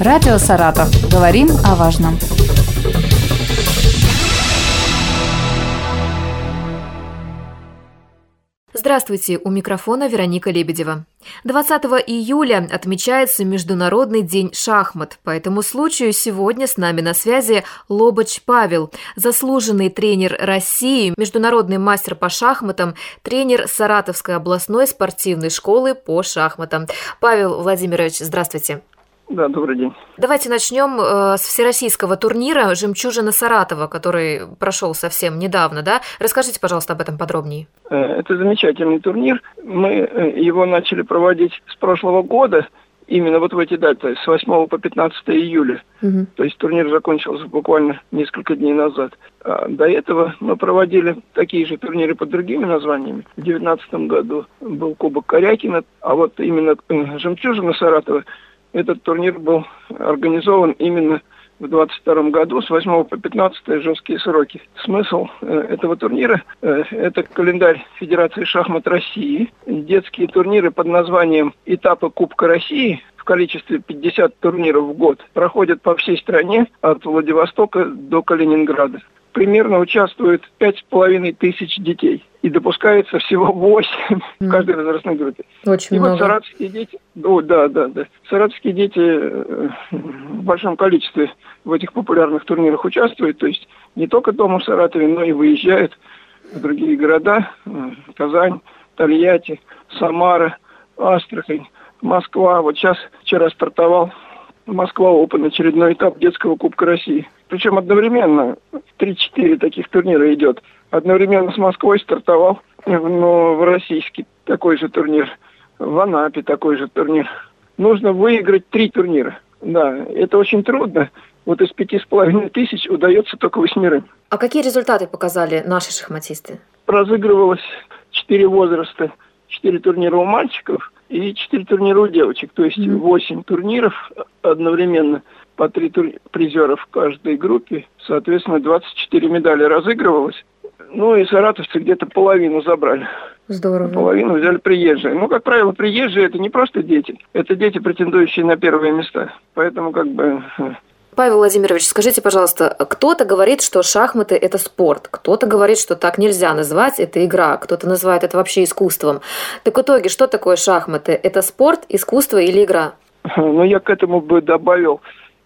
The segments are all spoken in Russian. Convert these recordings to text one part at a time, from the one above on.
Радио «Саратов». Говорим о важном. Здравствуйте, у микрофона Вероника Лебедева. 20 июля отмечается Международный день шахмат. По этому случаю сегодня с нами на связи Лобач Павел, заслуженный тренер России, международный мастер по шахматам, тренер Саратовской областной спортивной школы по шахматам. Павел Владимирович, здравствуйте. Да, добрый день. Давайте начнем э, с всероссийского турнира «Жемчужина Саратова», который прошел совсем недавно, да? Расскажите, пожалуйста, об этом подробнее. Э, это замечательный турнир. Мы э, его начали проводить с прошлого года, именно вот в эти даты, с 8 по 15 июля. Угу. То есть турнир закончился буквально несколько дней назад. А до этого мы проводили такие же турниры под другими названиями. В 2019 году был Кубок Корякина, а вот именно «Жемчужина Саратова» Этот турнир был организован именно в 22 году с 8 по 15 жесткие сроки. Смысл э, этого турнира э, – это календарь Федерации шахмат России. Детские турниры под названием «Этапы Кубка России» в количестве 50 турниров в год проходят по всей стране от Владивостока до Калининграда примерно участвует пять с половиной тысяч детей. И допускается всего 8 mm. в каждой возрастной группе. Очень и много. вот саратовские дети, о, да, да, да. Саратовские дети э, в большом количестве в этих популярных турнирах участвуют. То есть не только дома в Саратове, но и выезжают в другие города. Э, Казань, Тольятти, Самара, Астрахань, Москва. Вот сейчас вчера стартовал Москва Опен, очередной этап детского Кубка России. Причем одновременно 3-4 таких турнира идет. Одновременно с Москвой стартовал но в российский такой же турнир. В Анапе такой же турнир. Нужно выиграть три турнира. Да, это очень трудно. Вот из пяти с половиной тысяч удается только восьмерым. А какие результаты показали наши шахматисты? Разыгрывалось четыре возраста. Четыре турнира у мальчиков и четыре турнира у девочек. То есть восемь турниров одновременно по три призера в каждой группе. Соответственно, 24 медали разыгрывалось. Ну и саратовцы где-то половину забрали. Здорово. Половину взяли приезжие. Ну, как правило, приезжие это не просто дети. Это дети, претендующие на первые места. Поэтому как бы э, Павел Владимирович, скажите, пожалуйста, кто-то говорит, что шахматы – это спорт, кто-то говорит, что так нельзя назвать, это игра, кто-то называет это вообще искусством. Так в итоге, что такое шахматы? Это спорт, искусство или игра? Ну, я к этому бы добавил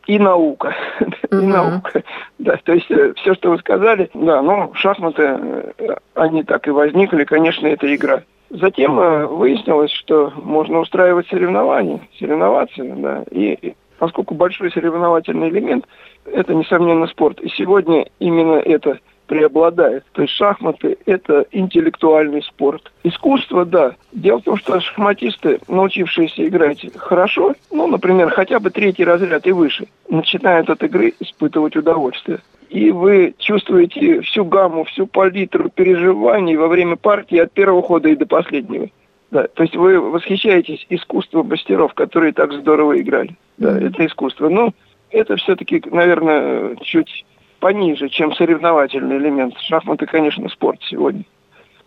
и наука. и наука. Да, то есть э, все, что вы сказали, да, ну, шахматы, э, они так и возникли, конечно, это игра. Затем э, выяснилось, что можно устраивать соревнования, соревноваться, да, и поскольку большой соревновательный элемент – это, несомненно, спорт. И сегодня именно это преобладает. То есть шахматы – это интеллектуальный спорт. Искусство, да. Дело в том, что шахматисты, научившиеся играть хорошо, ну, например, хотя бы третий разряд и выше, начинают от игры испытывать удовольствие. И вы чувствуете всю гамму, всю палитру переживаний во время партии от первого хода и до последнего. Да, то есть вы восхищаетесь искусством мастеров, которые так здорово играли. Да, это искусство. Но это все-таки, наверное, чуть пониже, чем соревновательный элемент. Шахматы, конечно, спорт сегодня.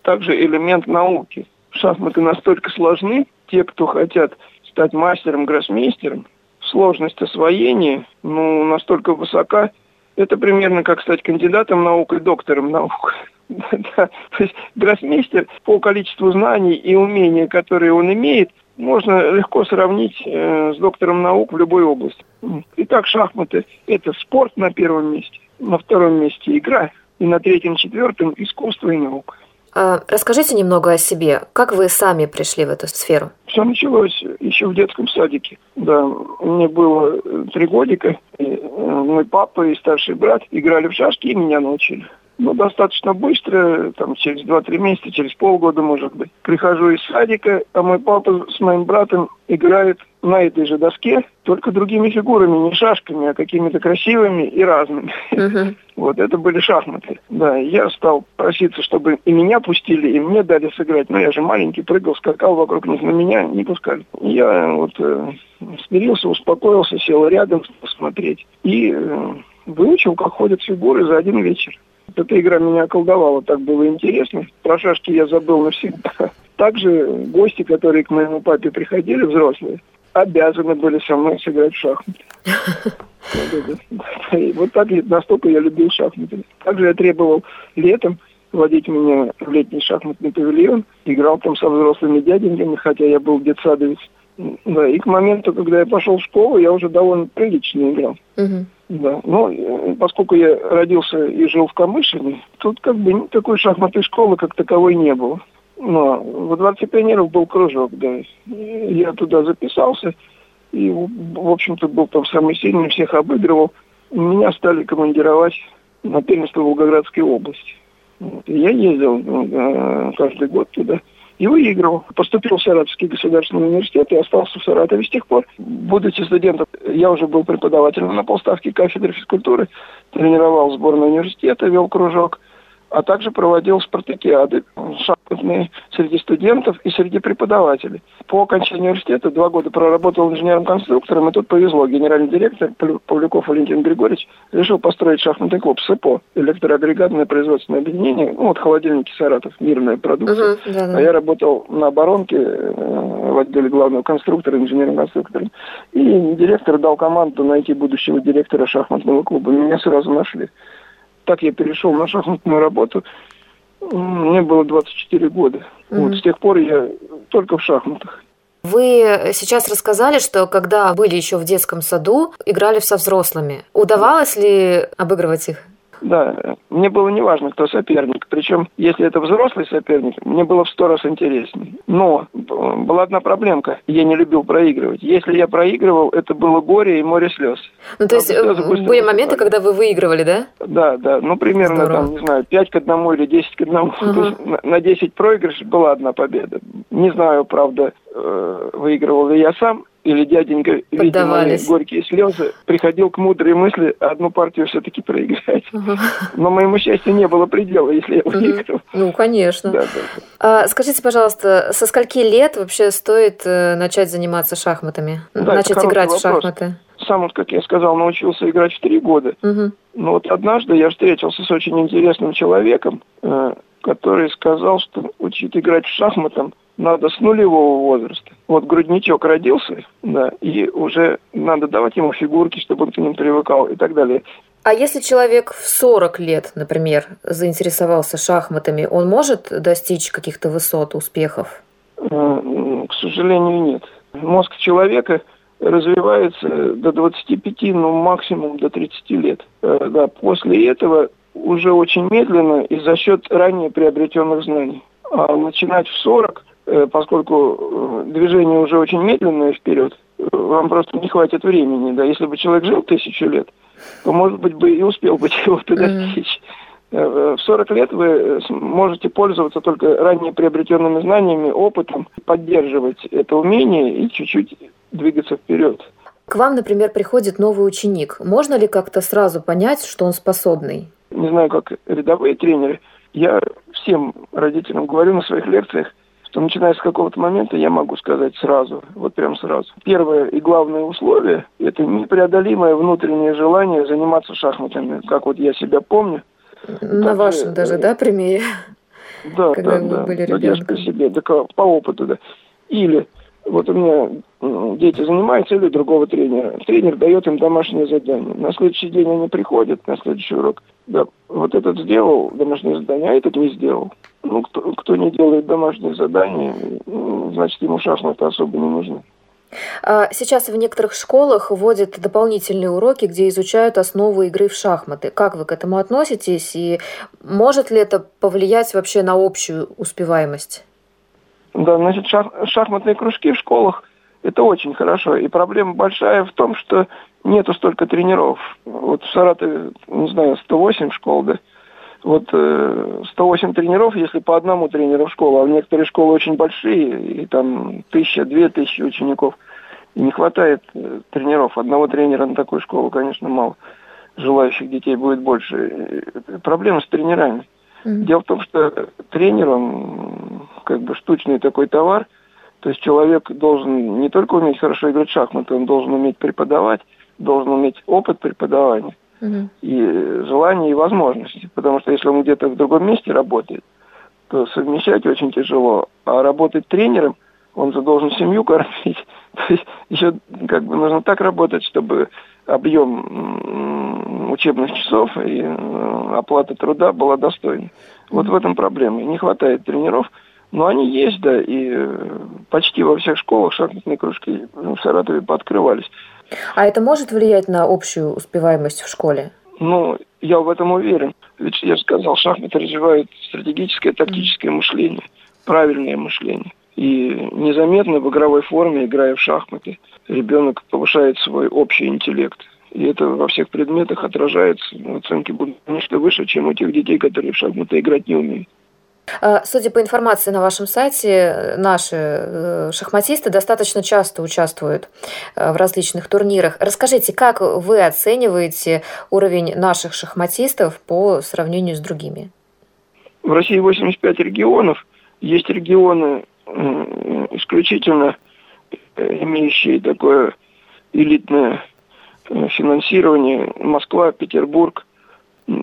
Также элемент науки. Шахматы настолько сложны, те, кто хотят стать мастером, гроссмейстером, сложность освоения ну, настолько высока, это примерно как стать кандидатом наук и доктором наук. То есть гроссмейстер по количеству знаний и умений, которые он имеет, можно легко сравнить э, с доктором наук в любой области. Итак, шахматы – это спорт на первом месте, на втором месте игра, и на третьем, четвертом – искусство и наука. А, расскажите немного о себе. Как вы сами пришли в эту сферу? Все началось еще в детском садике. Да, мне было три годика. И э, мой папа и старший брат играли в шашки и меня научили ну, достаточно быстро, там, через 2-3 месяца, через полгода, может быть. Прихожу из садика, а мой папа с моим братом играет на этой же доске, только другими фигурами, не шашками, а какими-то красивыми и разными. Uh-huh. Вот, это были шахматы. Да, я стал проситься, чтобы и меня пустили, и мне дали сыграть. Но я же маленький, прыгал, скакал вокруг них, на меня не пускали. Я вот э, смирился, успокоился, сел рядом посмотреть и э, выучил, как ходят фигуры за один вечер. Эта игра меня околдовала, так было интересно. Про шашки я забыл навсегда. Также гости, которые к моему папе приходили, взрослые, обязаны были со мной сыграть в шахматы. Вот так настолько я любил шахматы. Также я требовал летом водить меня в летний шахматный павильон. Играл там со взрослыми дяденьками, хотя я был детсадовец. Да, и к моменту, когда я пошел в школу, я уже довольно прилично играл. Угу. Да, но э, поскольку я родился и жил в Камышине, тут как бы никакой шахматной школы как таковой не было. Но во Дворце пионеров был кружок, да. Я туда записался, и, в общем-то, был там самый сильный, всех обыгрывал. Меня стали командировать на первенство Волгоградской области. Я ездил ну, каждый год туда и выигрывал. Поступил в Саратовский государственный университет и остался в Саратове с тех пор. Будучи студентом, я уже был преподавателем на полставки кафедры физкультуры, тренировал сборную университета, вел кружок – а также проводил спартакиады среди студентов и среди преподавателей. По окончании университета два года проработал инженером-конструктором, и тут повезло. Генеральный директор Павлюков Валентин Григорьевич решил построить шахматный клуб СЭПО, электроагрегатное производственное объединение, ну вот холодильники Саратов, мирная продукция. Угу, да, да. А я работал на оборонке э, в отделе главного конструктора, инженером-конструктором. И директор дал команду найти будущего директора шахматного клуба. Меня сразу нашли так я перешел на шахматную работу. Мне было 24 года. Mm-hmm. Вот с тех пор я только в шахматах. Вы сейчас рассказали, что когда были еще в детском саду, играли со взрослыми. Удавалось ли обыгрывать их? Да, мне было не важно, кто соперник. Причем, если это взрослый соперник, мне было в сто раз интереснее. Но была одна проблемка. Я не любил проигрывать. Если я проигрывал, это было горе и море слез. Ну, то есть э, были моменты, когда вы выигрывали, да? Да, да. Ну, примерно, Здорово. там, не знаю, 5 к 1 или 10 к 1. Угу. То есть на 10 проигрышей была одна победа. Не знаю, правда, э, выигрывал ли я сам, или дяденька, видя горькие слезы, приходил к мудрой мысли одну партию все-таки проиграть. Угу. Но моему счастью не было предела, если я выиграл. Ну, конечно. Да, да. А, скажите, пожалуйста, со скольки лет вообще стоит э, начать заниматься шахматами? Да, начать играть вопрос. в шахматы? Сам, вот, как я сказал, научился играть в три года. Угу. Но вот однажды я встретился с очень интересным человеком, э, который сказал, что учить играть в шахматы надо с нулевого возраста. Вот грудничок родился, да, и уже надо давать ему фигурки, чтобы он к ним привыкал и так далее. А если человек в 40 лет, например, заинтересовался шахматами, он может достичь каких-то высот, успехов? К сожалению, нет. Мозг человека развивается до 25, ну максимум до 30 лет. Э, да, после этого уже очень медленно и за счет ранее приобретенных знаний. А начинать в 40 Э, поскольку э, движение уже очень медленное вперед, э, вам просто не хватит времени. Да? Если бы человек жил тысячу лет, то, может быть, бы и успел бы чего-то достичь. В 40 лет вы можете пользоваться только ранее приобретенными знаниями, опытом, поддерживать это умение и чуть-чуть двигаться вперед. К вам, например, приходит новый ученик. Можно ли как-то сразу понять, что он способный? Не знаю, как рядовые тренеры. Я всем родителям говорю на своих лекциях – то начиная с какого-то момента я могу сказать сразу, вот прям сразу. Первое и главное условие – это непреодолимое внутреннее желание заниматься шахматами, как вот я себя помню. На так, вашем даже, да, примере? Да, Когда да, вы да. были ребенком. себе, так, по опыту, да. Или вот у меня дети занимаются или другого тренера. Тренер дает им домашнее задание. На следующий день они приходят, на следующий урок. Да, вот этот сделал домашнее задание, а этот не сделал. Ну, кто, кто не делает домашние задания, значит, ему шахматы особо не нужны. А сейчас в некоторых школах вводят дополнительные уроки, где изучают основы игры в шахматы. Как вы к этому относитесь и может ли это повлиять вообще на общую успеваемость? Да, значит, шах, шахматные кружки в школах – это очень хорошо. И проблема большая в том, что нету столько тренеров. Вот в Саратове, не знаю, 108 школ, да, вот э, 108 тренеров, если по одному тренеру в школу, а некоторые школы очень большие, и там тысяча, две тысячи учеников, и не хватает э, тренеров. Одного тренера на такую школу, конечно, мало. Желающих детей будет больше. И, проблема с тренерами. Mm-hmm. Дело в том, что тренер, он как бы штучный такой товар, то есть человек должен не только уметь хорошо играть в шахматы, он должен уметь преподавать, должен уметь опыт преподавания угу. и желания, и возможности. Потому что если он где-то в другом месте работает, то совмещать очень тяжело. А работать тренером, он же должен семью кормить, То есть еще как бы нужно так работать, чтобы объем учебных часов и э, оплата труда была достойна. Вот в этом проблема. Не хватает тренеров, но они есть, да, и э, почти во всех школах шахматные кружки в Саратове пооткрывались. А это может влиять на общую успеваемость в школе? Ну, я в этом уверен. Ведь я же сказал, шахматы развивают стратегическое, тактическое мышление, правильное мышление. И незаметно в игровой форме, играя в шахматы, ребенок повышает свой общий интеллект. И это во всех предметах отражается. Оценки будут, конечно, выше, чем у тех детей, которые в шахматы играть не умеют. А, судя по информации на вашем сайте, наши э, шахматисты достаточно часто участвуют э, в различных турнирах. Расскажите, как вы оцениваете уровень наших шахматистов по сравнению с другими? В России 85 регионов. Есть регионы исключительно э, имеющие такое элитное финансирование. Москва, Петербург,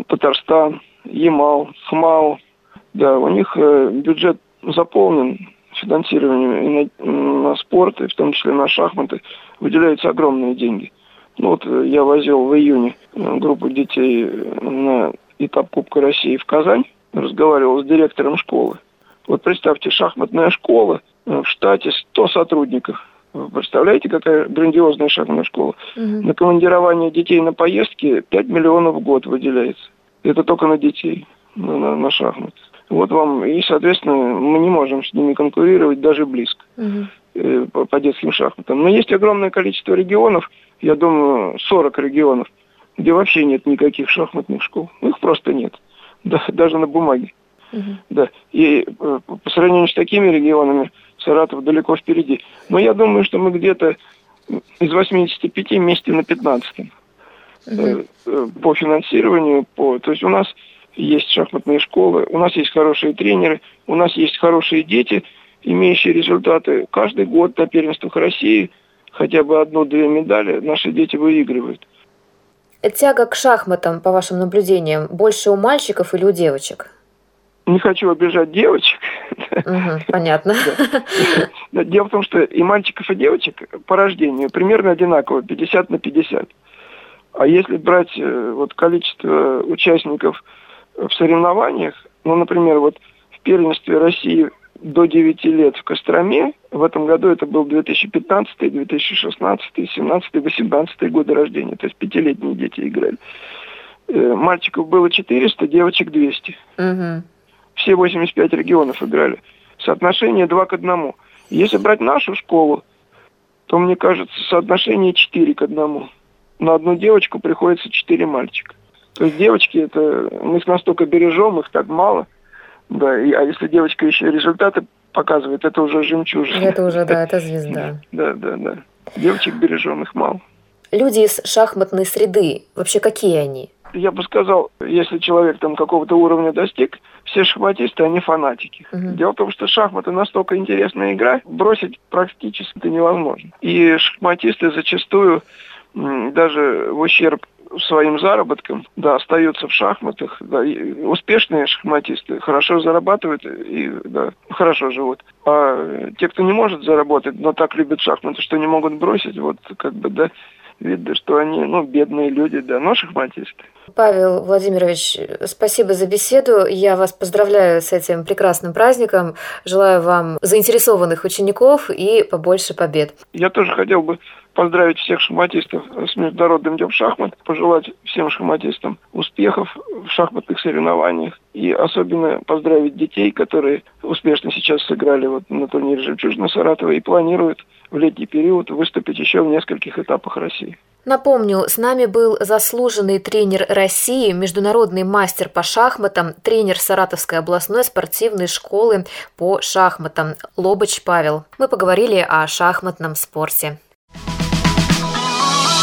Татарстан, Ямал, Хмао – да, у них э, бюджет заполнен финансированием и на, на спорт, и в том числе на шахматы, выделяются огромные деньги. Ну вот э, я возил в июне э, группу детей на этап Кубка России в Казань, разговаривал с директором школы. Вот представьте, шахматная школа в штате 100 сотрудников. Вы представляете, какая грандиозная шахматная школа? Угу. На командирование детей на поездки 5 миллионов в год выделяется. Это только на детей, на, на, на шахматы. Вот вам, и, соответственно, мы не можем с ними конкурировать даже близко угу. по, по детским шахматам. Но есть огромное количество регионов, я думаю, 40 регионов, где вообще нет никаких шахматных школ. Их просто нет, да, даже на бумаге. Угу. Да. И э, по сравнению с такими регионами Саратов далеко впереди. Но я думаю, что мы где-то из 85 вместе на 15 угу. по финансированию. По... То есть у нас есть шахматные школы, у нас есть хорошие тренеры, у нас есть хорошие дети, имеющие результаты. Каждый год на первенствах России хотя бы одну-две медали наши дети выигрывают. Тяга к шахматам, по вашим наблюдениям, больше у мальчиков или у девочек? Не хочу обижать девочек. Угу, понятно. Дело в том, что и мальчиков, и девочек по рождению примерно одинаково, 50 на 50. А если брать э, вот количество участников в соревнованиях, ну, например, вот в первенстве России до 9 лет в Костроме, в этом году это был 2015, 2016, 2017, 2018 годы рождения, то есть пятилетние дети играли. Э, мальчиков было 400, девочек 200. Угу. Все 85 регионов играли. Соотношение 2 к 1. Если брать нашу школу, то, мне кажется, соотношение 4 к 1. На одну девочку приходится 4 мальчика. То есть девочки, это мы их настолько бережем, их так мало. Да, и, а если девочка еще результаты показывает, это уже жемчужина. Это уже, да, это звезда. Да, да, да. Девочек бережем, их мало. Люди из шахматной среды, вообще какие они? Я бы сказал, если человек там какого-то уровня достиг, все шахматисты, они фанатики. Угу. Дело в том, что шахматы настолько интересная игра, бросить практически это невозможно. И шахматисты зачастую даже в ущерб своим заработком, да, остаются в шахматах, да, и успешные шахматисты хорошо зарабатывают и да, хорошо живут. А те, кто не может заработать, но так любят шахматы, что не могут бросить, вот как бы, да, видно, что они, ну, бедные люди, да, но шахматисты. Павел Владимирович, спасибо за беседу. Я вас поздравляю с этим прекрасным праздником. Желаю вам заинтересованных учеников и побольше побед. Я тоже хотел бы поздравить всех шахматистов с Международным днем шахмат, пожелать всем шахматистам успехов в шахматных соревнованиях и особенно поздравить детей, которые успешно сейчас сыграли вот на турнире «Жемчужина Саратова» и планируют в летний период выступить еще в нескольких этапах России. Напомню, с нами был заслуженный тренер России, международный мастер по шахматам, тренер Саратовской областной спортивной школы по шахматам Лобач Павел. Мы поговорили о шахматном спорте.